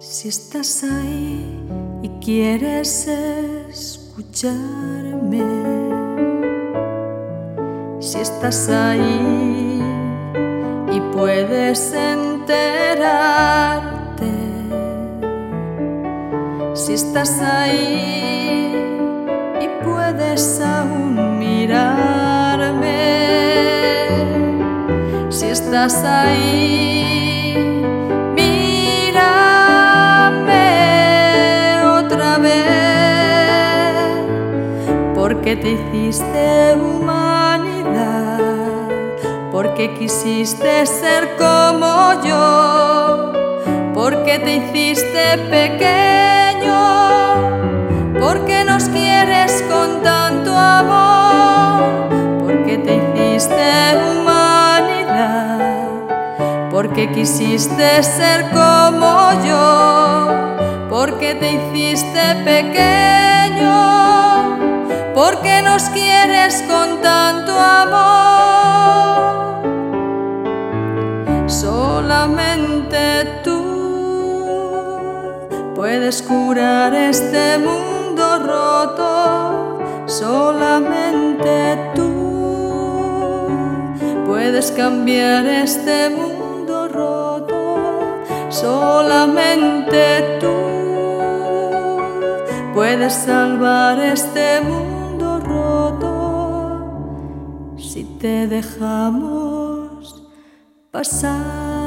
Si estás ahí y quieres escucharme, si estás ahí y puedes enterarte, si estás ahí y puedes aún mirarme, si estás ahí. Porque te hiciste humanidad, porque quisiste ser como yo, porque te hiciste pequeño, porque nos quieres con tanto amor, porque te hiciste humanidad, porque quisiste ser como yo, porque te hiciste pequeño, porque nos quieres con tanto amor. Solamente tú puedes curar este mundo roto, solamente tú puedes cambiar este mundo roto, solamente tú puedes salvar este mundo si te dejamos pasar.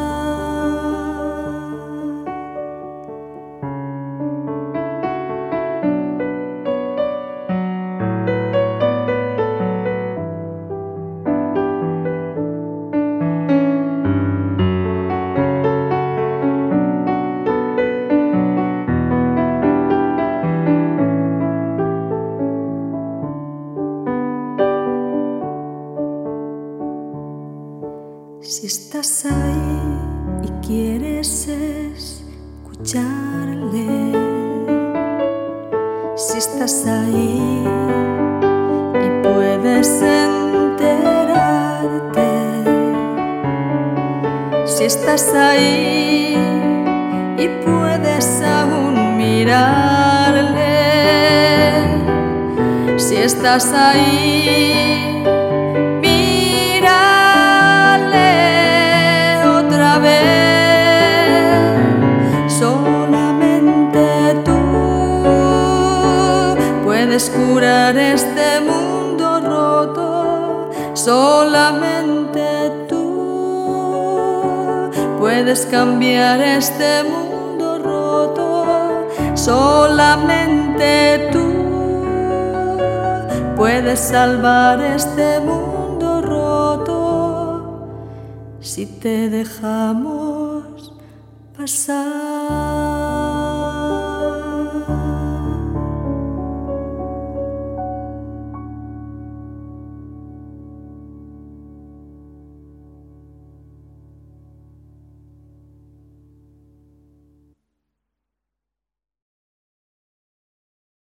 Si estás ahí y quieres escucharle, si estás ahí y puedes enterarte, si estás ahí y puedes aún mirarle, si estás ahí. Solamente tú puedes cambiar este mundo roto. Solamente tú puedes salvar este mundo roto si te dejamos pasar.